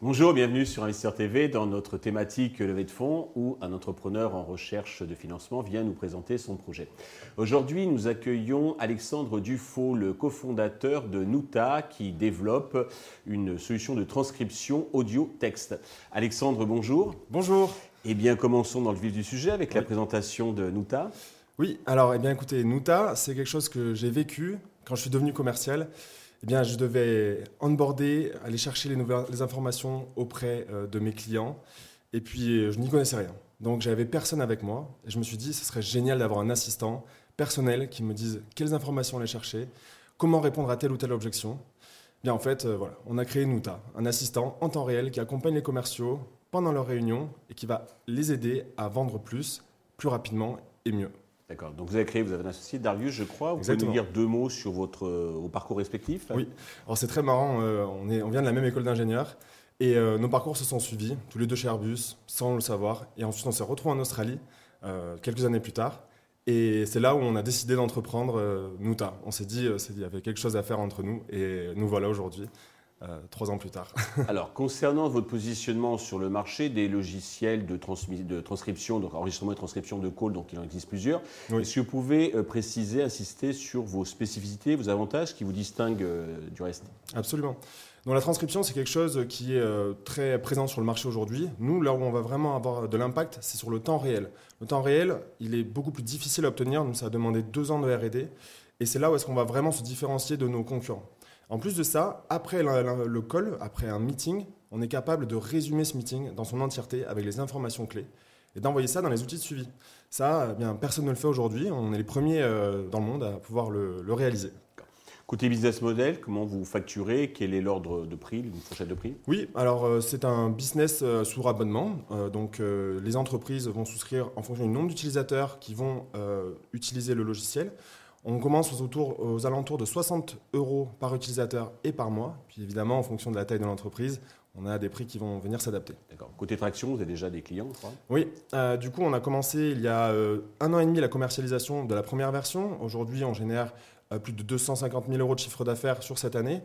Bonjour, bienvenue sur Investisseur TV dans notre thématique levée de fonds où un entrepreneur en recherche de financement vient nous présenter son projet. Aujourd'hui, nous accueillons Alexandre Dufaux, le cofondateur de Nuta qui développe une solution de transcription audio-texte. Alexandre, bonjour. Bonjour. Eh bien, commençons dans le vif du sujet avec la présentation de Nuta. Oui, alors, eh bien, écoutez, Nuta, c'est quelque chose que j'ai vécu quand je suis devenu commercial eh bien, je devais onboarder, aller chercher les, nouvelles, les informations auprès euh, de mes clients. Et puis, euh, je n'y connaissais rien. Donc, j'avais personne avec moi. Et je me suis dit, ce serait génial d'avoir un assistant personnel qui me dise quelles informations aller chercher, comment répondre à telle ou telle objection. Eh bien, en fait, euh, voilà, on a créé Nuta, un assistant en temps réel qui accompagne les commerciaux pendant leurs réunions et qui va les aider à vendre plus, plus rapidement et mieux. D'accord. Donc vous avez créé, vous avez un associé, Darius, je crois. Vous pouvez nous dire deux mots sur votre euh, parcours respectif Oui. Alors c'est très marrant. Euh, on, est, on vient de la même école d'ingénieurs et euh, nos parcours se sont suivis, tous les deux chez Airbus, sans le savoir. Et ensuite, on s'est retrouvés en Australie quelques années plus tard. Et c'est là où on a décidé d'entreprendre Nuta. On s'est dit, qu'il y avait quelque chose à faire entre nous et nous voilà aujourd'hui. Euh, trois ans plus tard. Alors, concernant votre positionnement sur le marché des logiciels de, de transcription, donc enregistrement et transcription de call, donc il en existe plusieurs, est-ce que vous pouvez euh, préciser, insister sur vos spécificités, vos avantages qui vous distinguent euh, du reste? Absolument. Donc la transcription, c'est quelque chose qui est très présent sur le marché aujourd'hui. Nous, là où on va vraiment avoir de l'impact, c'est sur le temps réel. Le temps réel, il est beaucoup plus difficile à obtenir. Nous, ça a demandé deux ans de R&D. Et c'est là où est-ce qu'on va vraiment se différencier de nos concurrents. En plus de ça, après le call, après un meeting, on est capable de résumer ce meeting dans son entièreté avec les informations clés et d'envoyer ça dans les outils de suivi. Ça, eh bien, personne ne le fait aujourd'hui. On est les premiers euh, dans le monde à pouvoir le, réaliser. Côté business model, comment vous facturez? Quel est l'ordre de prix, une fourchette de prix? Oui, alors euh, c'est un business euh, sous abonnement. donc les entreprises vont souscrire en fonction du nombre d'utilisateurs qui vont utiliser le logiciel. On commence aux, autour, aux alentours de 60 euros par utilisateur et par mois. Puis évidemment, en fonction de la taille de l'entreprise, on a des prix qui vont venir s'adapter. D'accord. Côté traction, vous avez déjà des clients, je crois? Oui. Euh, du coup, on a commencé il y a euh, un an et demi la commercialisation de la première version. Aujourd'hui, on génère euh, plus de 250 000 euros de chiffre d'affaires sur cette année.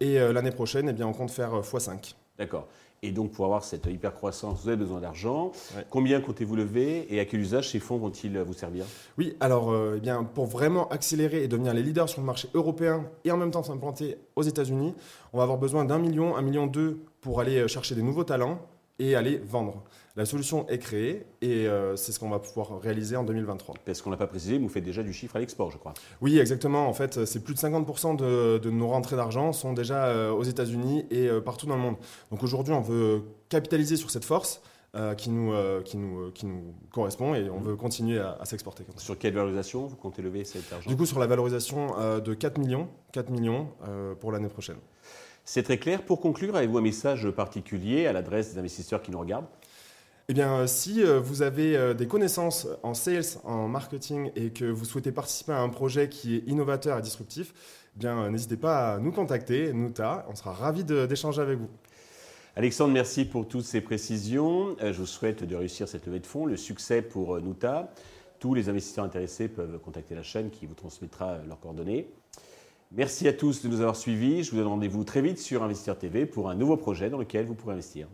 Et l'année prochaine, eh bien, on compte faire x5. D'accord. Et donc, pour avoir cette hyper croissance, vous avez besoin d'argent. Combien comptez-vous lever et à quel usage ces fonds vont-ils vous servir? Oui, alors, euh, eh bien, pour vraiment accélérer et devenir les leaders sur le marché européen et en même temps s'implanter aux États-Unis, on va avoir besoin d'un million, un million deux pour aller euh, chercher des nouveaux talents et aller vendre. La solution est créée et euh, c'est ce qu'on va pouvoir réaliser en 2023. Parce qu'on n'a pas précisé, vous faites déjà du chiffre à l'export, je crois. Oui, exactement. En fait, c'est plus de 50% de, nos rentrées d'argent sont déjà euh, aux États-Unis et euh, partout dans le monde. Donc aujourd'hui, on veut capitaliser sur cette force. qui, nous, qui, nous, qui nous correspond et on veut continuer à, s'exporter. Sur quelle valorisation vous comptez lever cet argent? Du coup, sur la valorisation de 4 millions, 4 millions pour l'année prochaine. C'est très clair. Pour conclure, avez-vous un message particulier à l'adresse des investisseurs qui nous regardent? Eh bien, euh, si euh, vous avez euh, des connaissances en sales, en marketing et que vous souhaitez participer à un projet qui est innovateur et disruptif, eh bien, n'hésitez pas à nous contacter, Nuta. On sera ravis d'échanger avec vous. Alexandre, merci pour toutes ces précisions. Je vous souhaite de réussir cette levée de fonds, le succès pour Nuta. Tous les investisseurs intéressés peuvent contacter la chaîne qui vous transmettra leurs coordonnées. Merci à tous de nous avoir suivis. Je vous donne rendez-vous très vite sur Investir TV pour un nouveau projet dans lequel vous pourrez investir.